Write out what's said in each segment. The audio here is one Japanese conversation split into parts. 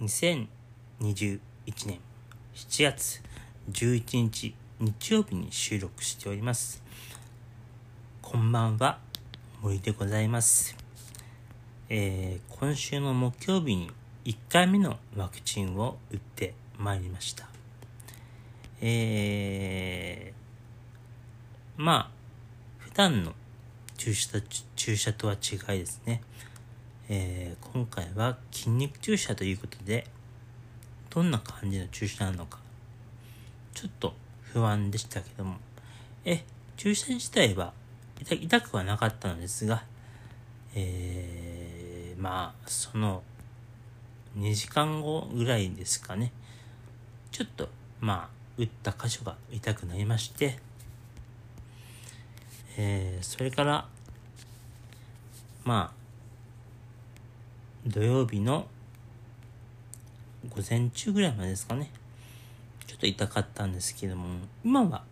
2021年7月11日日曜日に収録しております。こんばんは、森でございます。えー今週の木曜日に1回目のワクチンを打ってまいりました。えーまあ、普段の注射と注射とは違いですね。えー今回は筋肉注射ということで、どんな感じの注射なのか、ちょっと不安でしたけども、え、注射自体は痛くはなかったのですが、えーまあ、その2時間後ぐらいですかね、ちょっと、まあ、打った箇所が痛くなりまして、えーそれから、まあ、土曜日の午前中ぐらいまでですかね。ちょっと痛かったんですけども、今は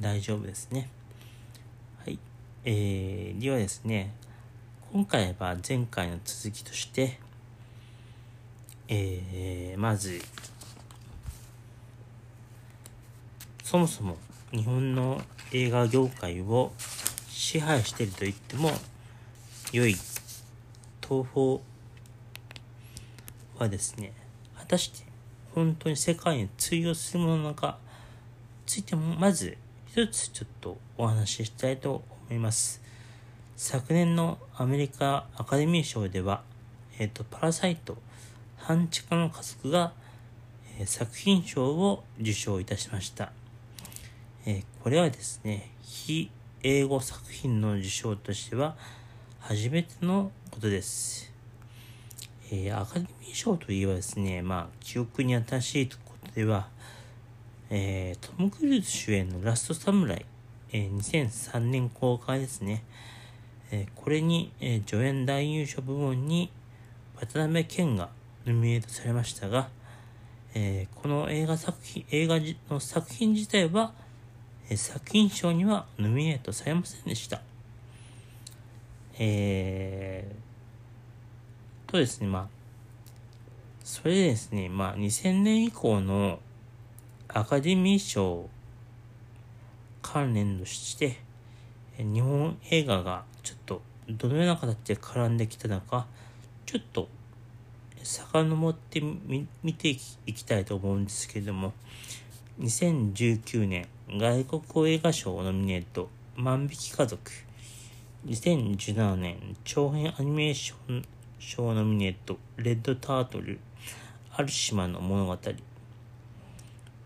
大丈夫ですね。はい。えー、ではですね、今回は前回の続きとして、えー、まず、そもそも日本の映画業界を支配していると言っても良い東宝はですね果たして本当に世界に通用するものなのかついてもまず一つちょっとお話ししたいと思います昨年のアメリカアカデミー賞では、えっとパラサイト半地下の家族が、えー作品賞を受賞いたしましたえーこれはですね、非英語作品の受賞としては初めてのことです。えーアカデミー賞といえばですね、まあ、記憶に新しいことでは、えートム・クルーズ主演のラストサムライ、えー2003年公開ですね。えーこれに、えー助演男優賞部門に渡辺謙がノミネートされましたが、えーこの映画作品、映画の作品自体は、えー作品賞にはノミネートされませんでした。えー、とですね、まあ、それでですね、まあ、2000年以降のアカデミー賞関連として、日本映画がちょっとどのような形で絡んできたのか、ちょっと遡ってみ見ていきたいと思うんですけれども、2019年外国映画賞ノミネート万引き家族。2017年長編アニメーション賞ノミネートレッドタートルある島の物語。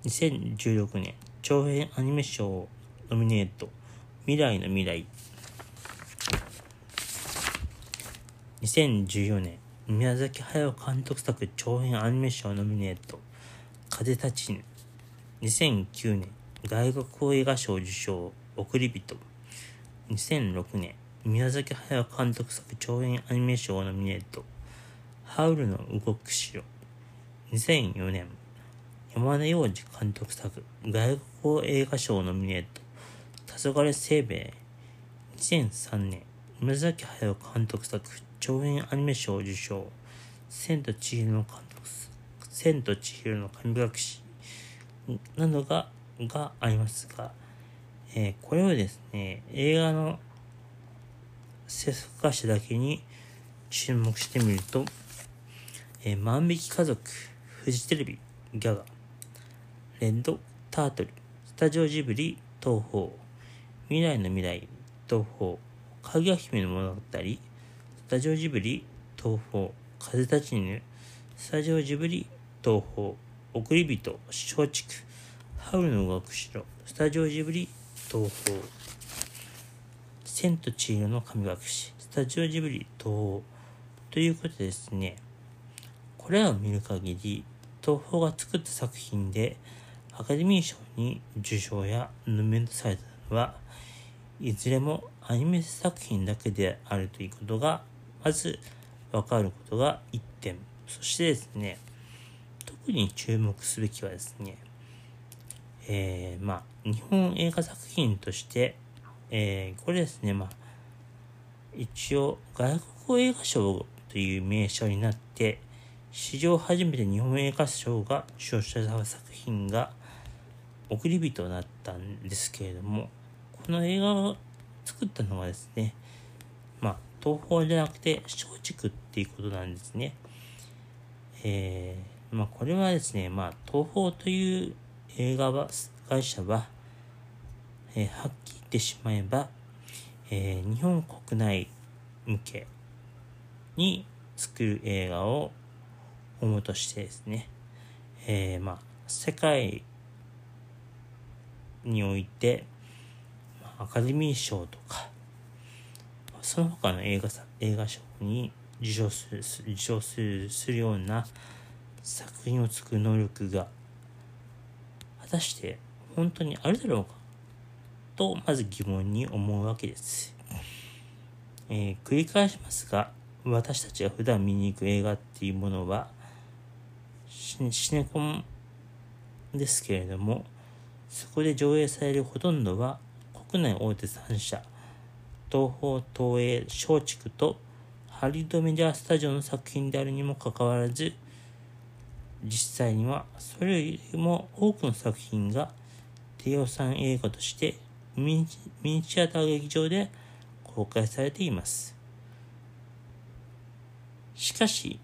2016年長編アニメ賞ノミネート。未来の未来。2014年宮崎駿監督作長編アニメ賞ノミネート。風立ちぬ。2009年外国映画賞受賞送り人。2006年宮崎駿監督作長編アニメ賞ノミネートハウルの動く城。2004年山田洋次監督作外国映画賞ノミネート。黄昏清兵衛2003年宮崎駿監督作長編アニメ賞受賞。千と千尋の監督千と千尋の神隠し。などががありますが、えーこれをですね映画の制作会社だけに注目してみると「えー万引き家族」フジテレビギャガレッドタートルスタジオジブリ東宝未来の未来東宝かぐや姫の物語スタジオジブリ東宝風立ちぬスタジオジブリ東宝送り人松竹ハウルの動く城スタジオジブリ東宝。千と千尋の神隠しスタジオジブリ東宝ということでですねこれらを見る限り東宝が作った作品でアカデミー賞に受賞やノミネートされたのはいずれもアニメ作品だけであるということがまず分かることが1点。そしてですね特に注目すべきはですねえー、まあ日本映画作品として、えーこれですねまあ一応外国映画賞という名称になって史上初めて日本映画賞が受賞した作品が送り人となったんですけれどもこの映画を作ったのがですねまあ東宝じゃなくて松竹っていうことなんですね。えー、まあこれはですねまあ東宝という映画は会社は、え、はっきり言ってしまえば、え、日本国内向けに作る映画を主としてですね、え、まあ、世界において、アカデミー賞とか、その他の映画映画賞に受賞する受賞するするような作品を作る能力が果たして本当にあるだろうか。とまず疑問に思うわけです。えー、繰り返しますが私たちが普段見に行く映画っていうものはシネコンですけれども、そこで上映されるほとんどは国内大手3社、東宝、東映、松竹とハリウッドメジャースタジオの作品であるにもかかわらず、実際にはそれよりも多くの作品が低予算映画としてミニチュアター劇場で公開されています。しかし、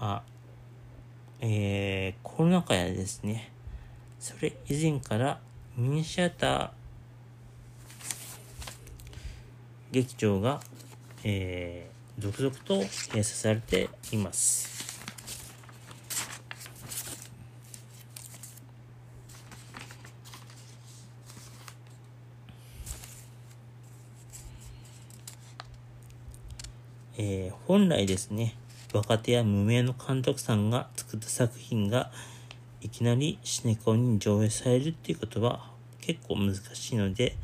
まあ、えー、コロナ禍やですね、それ以前からミニシアター劇場が、えー、続々と閉鎖されています。えー、本来ですね、若手や無名の監督さんが作った作品がいきなりシネコンに上映されるっていうことは結構難しいので、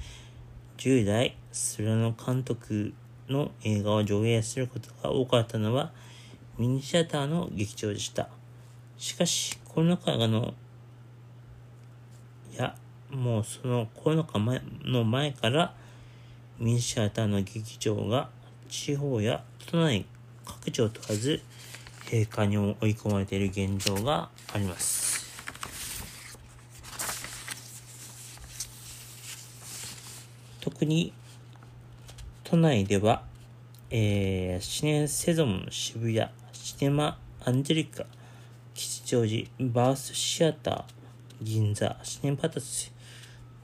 従来、スラノ監督の映画を上映することが多かったのはミニシアターの劇場でした。しかし、コロナ禍の、いや、もうそのコロナ禍の前からミニシアターの劇場が地方や都内各地を問わず閉館に追い込まれている現状があります。特に都内では、えー、シネセゾン渋谷、シネマアンジェリカ、吉祥寺、バースシアター、銀座、シネパタス、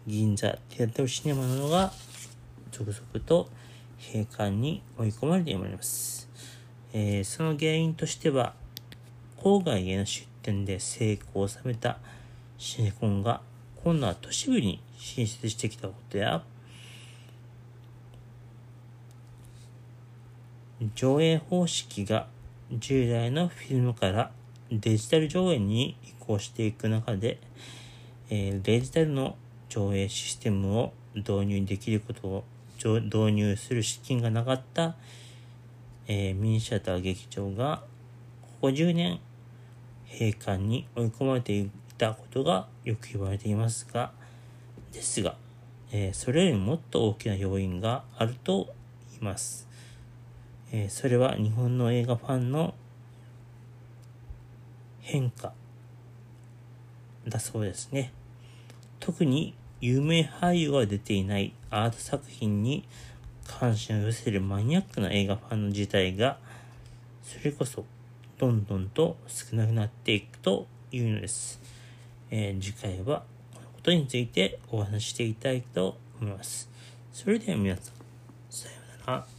銀座、テアトルシネマなどが続々と閉館に追い込まれております。えー、その原因としては、郊外への出店で成功を収めたシネコンが、今度は都市部に進出してきたことや、上映方式が従来のフィルムからデジタル上映に移行していく中で、えー、デジタルの上映システムを導入できることを導入する資金がなかったえー、ミニシアター劇場がここ10年閉館に追い込まれていたことがよく言われていますが、ですが、えー、それよりもっと大きな要因があると言います。えー、それは日本の映画ファンの変化だそうですね。特に有名俳優が出ていないアート作品に関心を寄せるマニアックな映画ファンの事態が、それこそ、どんどんと少なくなっていくというのです。えー、次回は、このことについてお話ししていきたいと思います。それでは皆さん、さようなら。